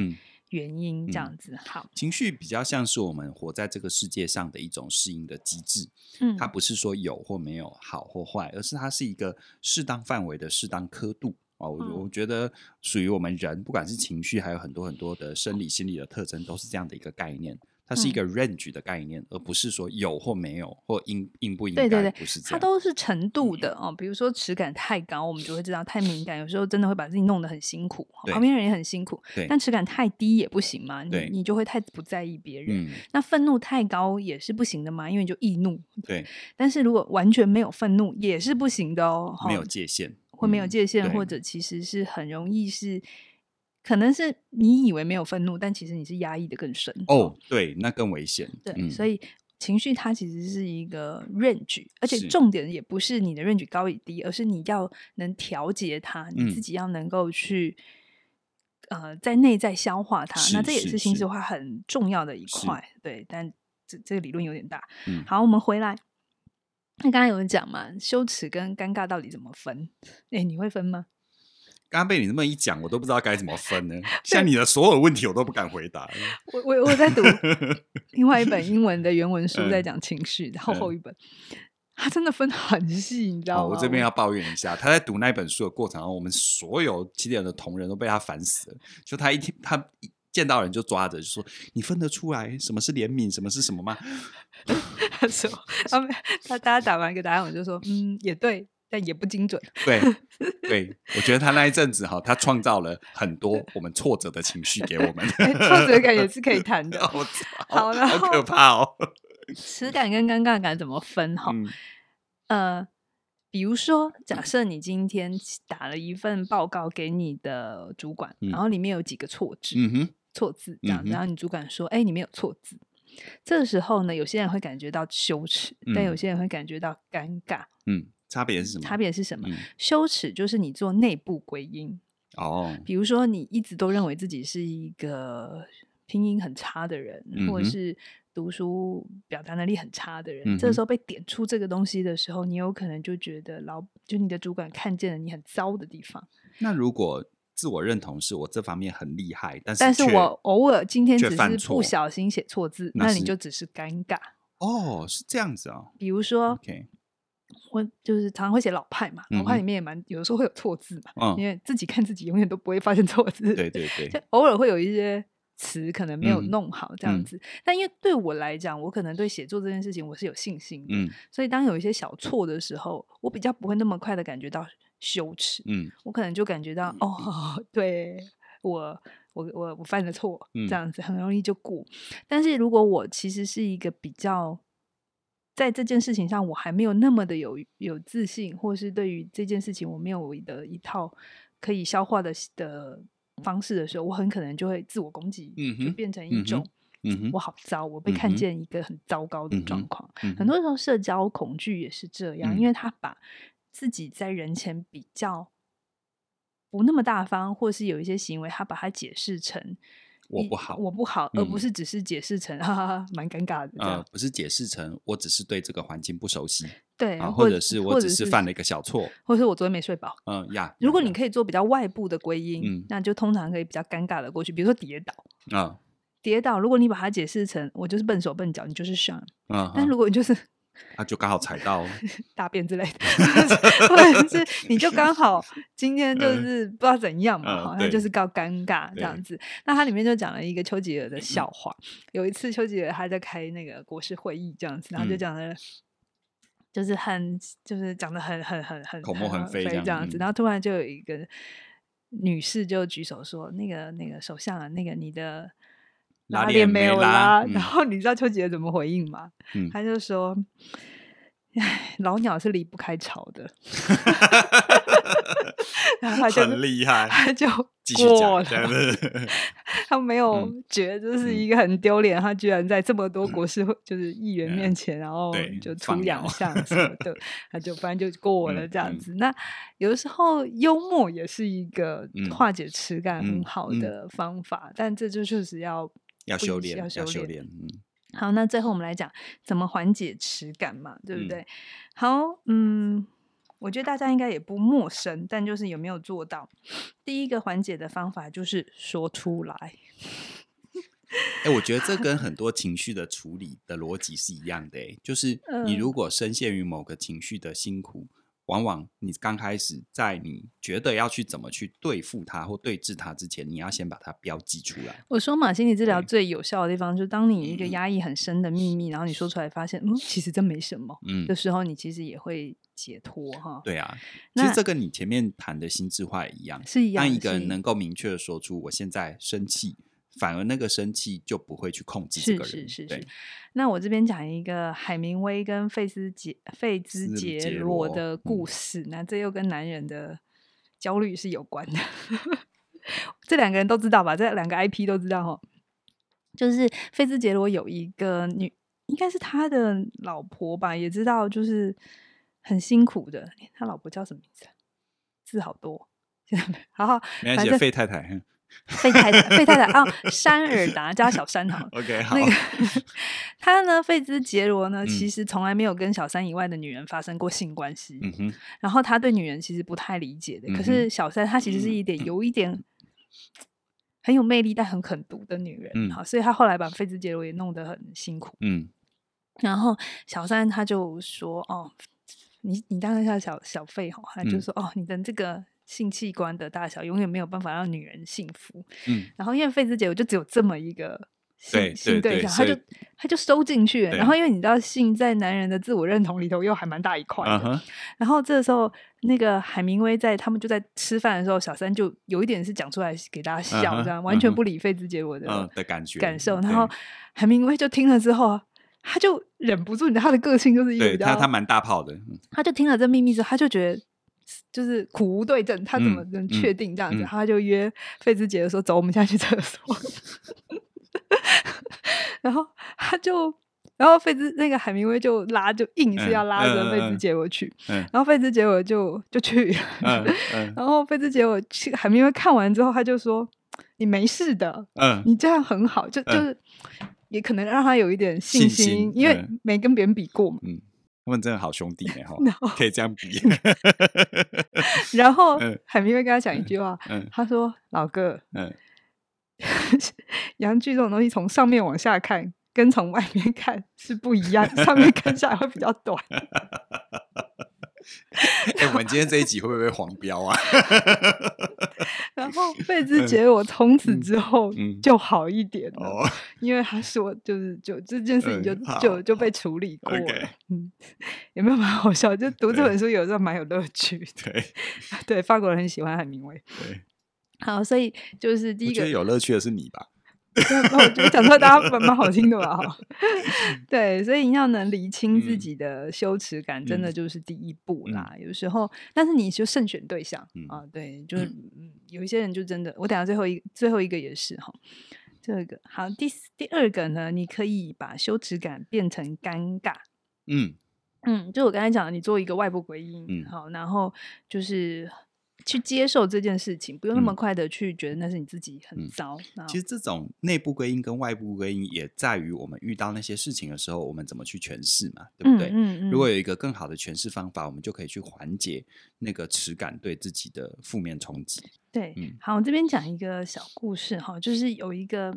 Speaker 2: 原因，这样子。嗯、好，
Speaker 1: 情绪比较像是我们活在这个世界上的一种适应的机制。嗯，它不是说有或没有好或坏，而是它是一个适当范围的适当刻度哦。我、嗯、我觉得属于我们人，不管是情绪，还有很多很多的生理心理的特征，都是这样的一个概念。它是一个 range 的概念，嗯，而不是说有或没有，或应应不应该。对对对，不是这样。
Speaker 2: 它都是程度的哦。比如说耻感太高，我们就会知道太敏感，有时候真的会把自己弄得很辛苦，旁边人也很辛苦。对。但耻感太低也不行嘛，你你就会太不在意别人。嗯。那愤怒太高也是不行的嘛，因为你就易怒。对。但是如果完全没有愤怒也是不行的哦。
Speaker 1: 没有界限。
Speaker 2: 会没有界限，嗯，或者其实是很容易是。可能是你以为没有愤怒，但其实你是压抑的更深。
Speaker 1: 哦，对，那更危险。
Speaker 2: 对，嗯、所以情绪它其实是一个 range，而且重点也不是你的 range 高与低，而是你要能调节它，你自己要能够去、嗯、呃在内在消化它。那这也是心智化很重要的一块。对，但这这个理论有点大。嗯，好，我们回来。那刚才有人讲嘛，羞耻跟尴尬到底怎么分？哎，你会分吗？
Speaker 1: 刚刚被你那么一讲，我都不知道该怎么分呢。像你的所有问题，我都不敢回答。
Speaker 2: 我我我在读 另外一本英文的原文书，在讲情绪，厚厚一本，他真的分很细，你知道吗？
Speaker 1: 我这边要抱怨一下，他在读那本书的过程中，我们所有起点的同仁都被他烦死了。就他一听，他一见到人就抓着，就说：“你分得出来什么是怜悯，什么是什么吗？”
Speaker 2: 他说：“他他大家打完一个答案，我就说：嗯，也对。”但也不精准。
Speaker 1: 对，对，我觉得他那一阵子哈，他创造了很多我们挫折的情绪给我们。
Speaker 2: 挫折感也是可以谈的。好，
Speaker 1: 好，好可怕哦。
Speaker 2: 耻感跟尴尬感怎么分哈？嗯、呃，比如说，假设你今天打了一份报告给你的主管，嗯、然后里面有几个错字，嗯哼，错字这样，然后你主管说：“哎、嗯，里面有错字。”这个时候呢，有些人会感觉到羞耻，嗯、但有些人会感觉到尴尬。
Speaker 1: 嗯，差别是什么？
Speaker 2: 差别是什么？嗯、羞耻就是你做内部归因。
Speaker 1: 哦，
Speaker 2: 比如说你一直都认为自己是一个拼音很差的人，嗯、或者是读书表达能力很差的人，这时候被点出这个东西的时候，你有可能就觉得老就你的主管看见了你很糟的地方。
Speaker 1: 那如果自我认同是我这方面很厉害，但是
Speaker 2: 但是我偶尔今天只是不小心写错字，那，那你就只是尴尬。
Speaker 1: 哦，是这样子啊、哦。
Speaker 2: 比如
Speaker 1: 说.
Speaker 2: 我就是常常会写老派嘛，老派里面也蛮、嗯、有的时候会有错字嘛，嗯、因为自己看自己永远都不会发现错字。
Speaker 1: 对对对，
Speaker 2: 就偶尔会有一些词可能没有弄好这样子，嗯、但因为对我来讲，我可能对写作这件事情我是有信心的，嗯、所以当有一些小错的时候，我比较不会那么快的感觉到。羞耻，嗯，我可能就感觉到，哦，对我，我，我，我犯了错，这样子很容易就过。但是如果我其实是一个比较在这件事情上，我还没有那么的有有自信，或是对于这件事情我没有的一套可以消化的的方式的时候，我很可能就会自我攻击，嗯，就变成一种，我好糟，我被看见一个很糟糕的状况。很多时候社交恐惧也是这样，因为他把。自己在人前比较不那么大方，或是有一些行为，他把它解释成
Speaker 1: 我不好，
Speaker 2: 我不好，而不是只是解释成哈哈哈，蛮尴尬的。
Speaker 1: 呃，不是解释成我只是对这个环境不熟悉，
Speaker 2: 对，
Speaker 1: 或者是我只是犯了一个小错，
Speaker 2: 或者是我昨天没睡饱。
Speaker 1: 嗯呀，
Speaker 2: 如果你可以做比较外部的归因，那就通常可以比较尴尬的过去。比如说跌倒啊，跌倒，如果你把它解释成我就是笨手笨脚，你就是 Sean。嗯，但如果你就是。
Speaker 1: 他就刚好踩到
Speaker 2: 大便之类的，或者是你就刚好 今天就是不知道怎样嘛，好像就是告尴尬这样子。那它里面就讲了一个丘吉尔的笑话。有一次丘吉尔他在开那个国事会议这样子，然后就讲的，就是很就是讲的很很很很
Speaker 1: 口沫横飞这样子。
Speaker 2: 然后突然就有一个女士就举手说：“那个那个首相啊，那个你的。”拉链没有拉，然后你知道丘吉尔怎么回应吗？嗯、他就说：“哎，老鸟是离不开巢的。”然后他就
Speaker 1: 很厉害，
Speaker 2: 他就过了。他没有觉得这是一个很丢脸，嗯、他居然在这么多国事就是议员面前，嗯、然后就出洋相什么的，他就反正就过了这样子。那有的时候幽默也是一个化解耻感很好的方法，但这就确实要。
Speaker 1: 要修炼，要修炼。嗯，
Speaker 2: 好，那最后我们来讲怎么缓解耻感嘛，对不对？嗯、好，嗯，我觉得大家应该也不陌生，但就是有没有做到？第一个缓解的方法就是说出来。
Speaker 1: 哎、欸，我觉得这跟很 多情绪的处理的逻辑是一样的、欸，就是你如果深陷于某个情绪的辛苦。往往你刚开始在你觉得要去怎么去对付它或对峙它之前，你要先把它标记出来。
Speaker 2: 我说嘛，心理治疗最有效的地方，就是当你一个压抑很深的秘密，嗯、然后你说出来，发现嗯，其实真没什么，嗯的时候，你其实也会解脱哈。
Speaker 1: 对啊，其实这跟你前面谈的心智化也一样，
Speaker 2: 是一样。
Speaker 1: 当一个人能够明确的说出我现在生气。反而那个生气就不会去控制这个人。是是是
Speaker 2: 那我这边讲一个海明威跟费斯杰费兹杰罗的故事，嗯、那这又跟男人的焦虑是有关的。这两个人都知道吧？这两个 IP 都知道哈。就是费兹杰罗有一个女，应该是他的老婆吧，也知道就是很辛苦的。他老婆叫什么名字？字好多，好好，
Speaker 1: 没关系，费太太。
Speaker 2: 费太太，费太太啊，山尔达加小山哈。
Speaker 1: OK，好。
Speaker 2: 那个他 呢，费兹杰罗呢，其实从来没有跟小三以外的女人发生过性关系。嗯哼。然后他对女人其实不太理解的，可是小三她其实是一点有一点很有魅力但很狠毒的女人。好，所以他后来把费兹杰罗也弄得很辛苦。嗯。然后小三他就说：“哦，你你当一下小小费哈。”他就说：“哦，你的这个。”性器官的大小永远没有办法让女人幸福。嗯，然后因为费兹杰罗就只有这么一个性性对象，他就他就收进去。然后因为你知道，性在男人的自我认同里头又还蛮大一块的。然后这个时候，那个海明威在他们就在吃饭的时候，小三就有一点是讲出来给大家笑，这样完全不理费兹杰罗的的感觉感受。然后海明威就听了之后，他就忍不住，你知道他的个性就是一个比较，
Speaker 1: 他他蛮大炮的。
Speaker 2: 他就听了这秘密之后，他就觉得就是苦无对证，他怎么能确定这样子？嗯嗯、他就约费兹杰说：“走，我们现在去厕所。”然后他就，然后费兹那个海明威就拉，就硬是要拉着费兹杰我去。然后费兹杰我就就去。然后费兹杰我去，海明威看完之后，他就说：“你没事的，嗯，你这样很好。”就就是。嗯也可能让他有一点信心，信心因为没跟别人比过嘛。嗯，
Speaker 1: 他们真的好兄弟呢，哈，可以这样比。
Speaker 2: 然后海明威跟他讲一句话，嗯、他说：“老哥，嗯，洋剧这种东西，从上面往下看跟从外面看是不一样，上面看下来会比较短。”
Speaker 1: 哎、欸，我们今天这一集会不会被黄标啊？
Speaker 2: 然后费兹杰我从此之后就好一点了，嗯嗯、因为他说就是就这件事情就、嗯、就就被处理过了。Okay 嗯，有没有蛮好笑？就读这本书有时候蛮有乐趣。对 对，法国人很喜欢海明威。对，好，所以就是第一个
Speaker 1: 觉得有乐趣的是你吧？
Speaker 2: 我觉得讲出来大家蛮蛮好听的吧？哈，对，所以你要能理清自己的羞耻感，真的就是第一步啦。有时候，但是你就慎选对象啊，对，就是有一些人就真的，我等下最后一最后一个也是哈，这个好，第第二个呢，你可以把羞耻感变成尴尬，嗯嗯，就我刚才讲的，你做一个外部回应，嗯，好，然后就是。去接受这件事情，不用那么快的去觉得那是你自己很糟。
Speaker 1: 其实这种内部归因跟外部归因，也在于我们遇到那些事情的时候，我们怎么去诠释嘛，对不对？嗯嗯嗯、如果有一个更好的诠释方法，我们就可以去缓解那个耻感对自己的负面冲击。
Speaker 2: 对，嗯、好，我这边讲一个小故事哈，就是有一个。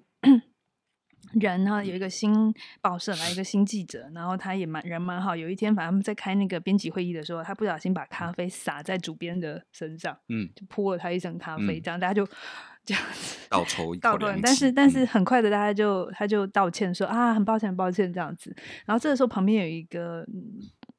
Speaker 2: 人呢，有一个新报社来一个新记者，然后他也蛮人蛮好。有一天，反正他们在开那个编辑会议的时候，他不小心把咖啡洒在主编的身上，嗯，就泼了他一身咖啡，嗯、这样大家就这样子
Speaker 1: 倒抽一口凉气。
Speaker 2: 但是但是很快的，大家就他就道歉说啊，很抱歉，很抱歉这样子。然后这个时候旁边有一个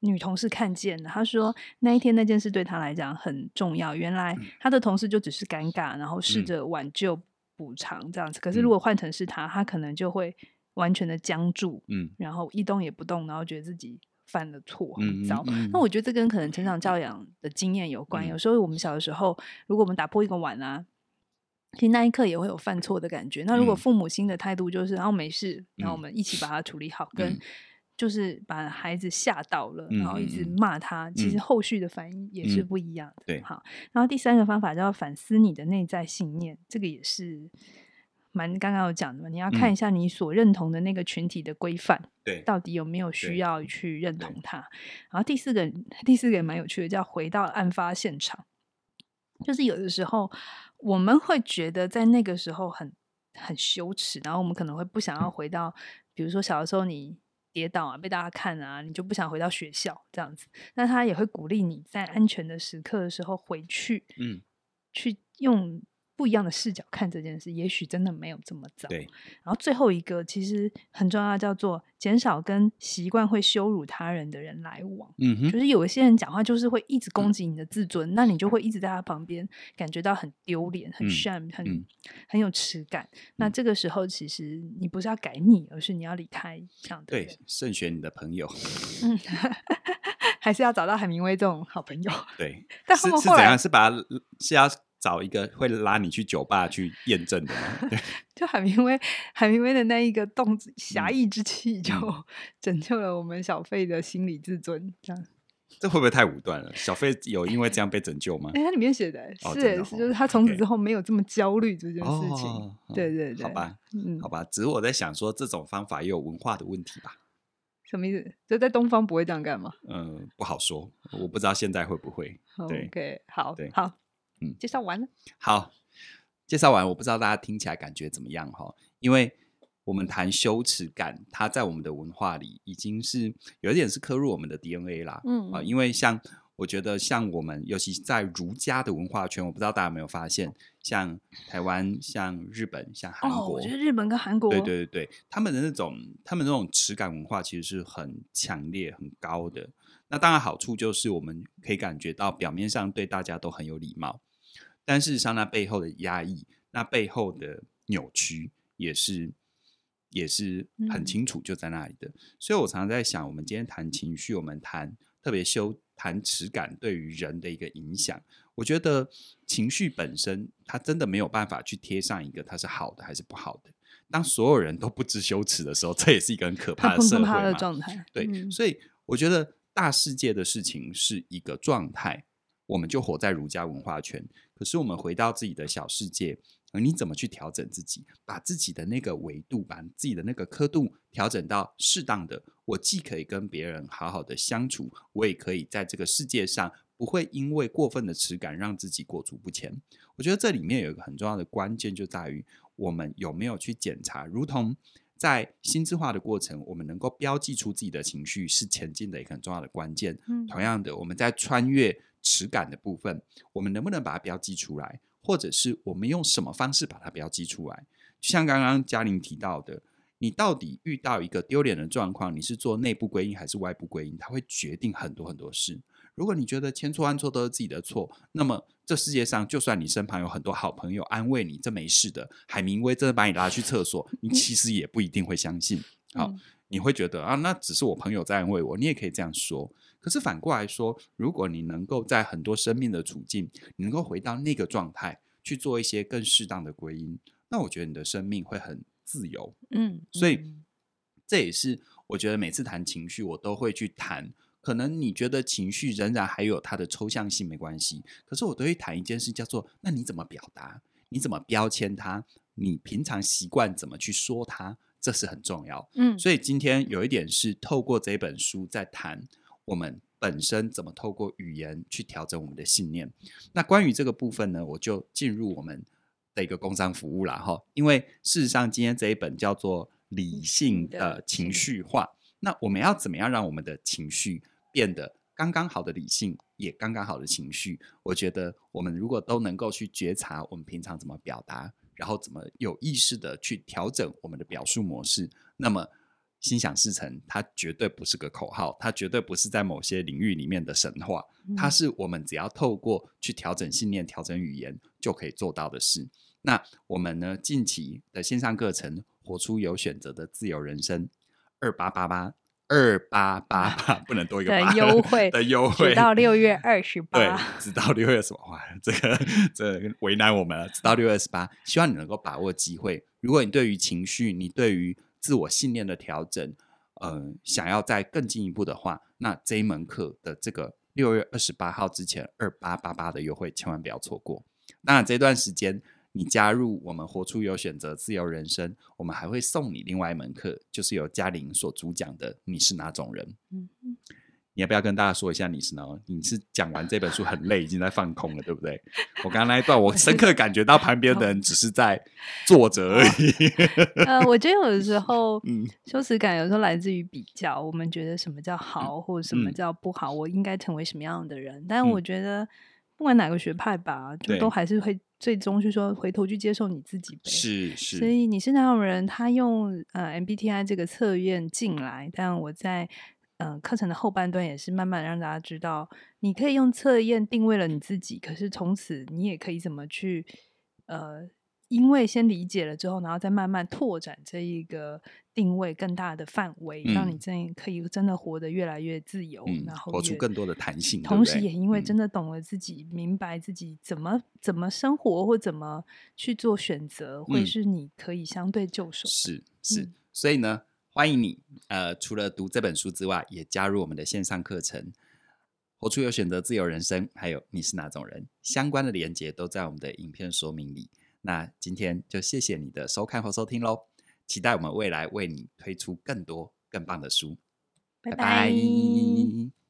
Speaker 2: 女同事看见了，她说那一天那件事对她来讲很重要。原来她的同事就只是尴尬，然后试着挽救。补偿这样子，可是如果换成是他，嗯、他可能就会完全的僵住，嗯，然后一动也不动，然后觉得自己犯了错，很糟。嗯嗯嗯、那我觉得这跟可能成长教养的经验有关。嗯、有时候我们小的时候，如果我们打破一个碗啊，其实那一刻也会有犯错的感觉。那如果父母亲的态度就是，然后没事，然后我们一起把它处理好，嗯、跟。就是把孩子吓到了，然后一直骂他。嗯、其实后续的反应也是不一样的。嗯、对，好。然后第三个方法叫反思你的内在信念，这个也是蛮刚刚有讲的嘛。你要看一下你所认同的那个群体的规范，对、嗯，到底有没有需要去认同它。然后第四个，第四个也蛮有趣的，叫回到案发现场。就是有的时候我们会觉得在那个时候很很羞耻，然后我们可能会不想要回到，比如说小的时候你。跌倒啊，被大家看啊，你就不想回到学校这样子。那他也会鼓励你在安全的时刻的时候回去，嗯，去用。不一样的视角看这件事，也许真的没有这么糟。对。然后最后一个其实很重要，叫做减少跟习惯会羞辱他人的人来往。嗯哼。就是有一些人讲话就是会一直攻击你的自尊，嗯、那你就会一直在他旁边感觉到很丢脸、很 shame、很、嗯、很有耻感。嗯、那这个时候其实你不是要改你，而是你要离开这样的。对，
Speaker 1: 慎选你的朋友。
Speaker 2: 嗯，还是要找到海明威这种好朋友。
Speaker 1: 对。但后，后是是怎样？是把是要。找一个会拉你去酒吧去验证的吗？对，
Speaker 2: 就海明威，海明威的那一个动词侠义之气，就拯救了我们小费的心理自尊。这样，
Speaker 1: 这会不会太武断了？小费有因为这样被拯救吗？
Speaker 2: 哎，它里面写的是，是，就是他从此之后没有这么焦虑这件事情。对对对，
Speaker 1: 好吧，嗯，好吧，只是我在想说，这种方法也有文化的问题吧？
Speaker 2: 什么意思？就在东方不会这样干吗？
Speaker 1: 嗯，不好说，我不知道现在会不会。
Speaker 2: OK，好，对，好。嗯，介绍完了。
Speaker 1: 好，介绍完，我不知道大家听起来感觉怎么样哈？因为我们谈羞耻感，它在我们的文化里已经是有一点是刻入我们的 DNA 啦。嗯啊，因为像我觉得，像我们尤其在儒家的文化圈，我不知道大家有没有发现，像台湾、像日本、像韩国，
Speaker 2: 哦，我觉得日本跟韩国，
Speaker 1: 对对对对，他们的那种他们那种耻感文化其实是很强烈、很高的。那当然好处就是我们可以感觉到表面上对大家都很有礼貌。但事实上，那背后的压抑，那背后的扭曲，也是也是很清楚就在那里的。嗯、所以我常常在想，我们今天谈情绪，我们谈特别修谈耻感对于人的一个影响。我觉得情绪本身，它真的没有办法去贴上一个它是好的还是不好的。当所有人都不知羞耻的时候，这也是一个很可怕的社会嘛。
Speaker 2: 的状态。
Speaker 1: 对，嗯、所以我觉得大世界的事情是一个状态。我们就活在儒家文化圈，可是我们回到自己的小世界，而你怎么去调整自己，把自己的那个维度，把自己的那个刻度调整到适当的，我既可以跟别人好好的相处，我也可以在这个世界上不会因为过分的耻感让自己裹足不前。我觉得这里面有一个很重要的关键，就在于我们有没有去检查，如同在心智化的过程，我们能够标记出自己的情绪是前进的一个很重要的关键。嗯，同样的，我们在穿越。耻感的部分，我们能不能把它标记出来，或者是我们用什么方式把它标记出来？就像刚刚嘉玲提到的，你到底遇到一个丢脸的状况，你是做内部归因还是外部归因？它会决定很多很多事。如果你觉得千错万错都是自己的错，那么这世界上就算你身旁有很多好朋友安慰你，这没事的，海明威真的把你拉去厕所，你其实也不一定会相信。好，你会觉得啊，那只是我朋友在安慰我，你也可以这样说。可是反过来说，如果你能够在很多生命的处境，你能够回到那个状态去做一些更适当的归因，那我觉得你的生命会很自由。嗯，所以这也是我觉得每次谈情绪，我都会去谈。可能你觉得情绪仍然还有它的抽象性，没关系。可是我都会谈一件事，叫做那你怎么表达？你怎么标签它？你平常习惯怎么去说它？这是很重要。嗯，所以今天有一点是透过这本书在谈。我们本身怎么透过语言去调整我们的信念？那关于这个部分呢，我就进入我们的一个工商服务了哈。因为事实上，今天这一本叫做《理性的情绪化》，那我们要怎么样让我们的情绪变得刚刚好的理性，也刚刚好的情绪？我觉得我们如果都能够去觉察我们平常怎么表达，然后怎么有意识的去调整我们的表述模式，那么。心想事成，它绝对不是个口号，它绝对不是在某些领域里面的神话，它是我们只要透过去调整信念、调整语言就可以做到的事。那我们呢，近期的线上课程《活出有选择的自由人生》，二八八八二八八八，不能多一个八
Speaker 2: 优惠
Speaker 1: 的优惠，
Speaker 2: 直到六月二十八，
Speaker 1: 对，直到六月什么？哇，这个这个、为难我们了。直到六月二十八，希望你能够把握机会。如果你对于情绪，你对于自我信念的调整，呃，想要再更进一步的话，那这一门课的这个六月二十八号之前二八八八的优惠，千万不要错过。当然，这段时间你加入我们活出有选择自由人生，我们还会送你另外一门课，就是由嘉玲所主讲的“你是哪种人”。嗯嗯。你要不要跟大家说一下你是呢？你是讲完这本书很累，已经在放空了，对不对？我刚刚那一段，我 深刻感觉到旁边的人只是在坐着而已。
Speaker 2: 呃，我觉得有的时候，嗯，羞耻感有时候来自于比较。我们觉得什么叫好，或者什么叫不好，我应该成为什么样的人？但我觉得，不管哪个学派吧，就都还是会最终是说，回头去接受你自己呗。
Speaker 1: 是是。
Speaker 2: 所以你是哪种人？他用呃 MBTI 这个测验进来，但我在。嗯，课程的后半段也是慢慢让大家知道，你可以用测验定位了你自己，可是从此你也可以怎么去，呃，因为先理解了之后，然后再慢慢拓展这一个定位更大的范围，嗯、让你真可以真的活得越来越自由，嗯、然后
Speaker 1: 活出更多的弹性。
Speaker 2: 同时，也因为真的懂了自己，嗯、明白自己怎么怎么生活或怎么去做选择，会是你可以相对就手。
Speaker 1: 是是，嗯、所以呢。欢迎你，呃，除了读这本书之外，也加入我们的线上课程，活出有选择自由人生。还有你是哪种人？相关的连接都在我们的影片说明里。那今天就谢谢你的收看和收听喽，期待我们未来为你推出更多更棒的书。
Speaker 2: 拜拜。拜拜。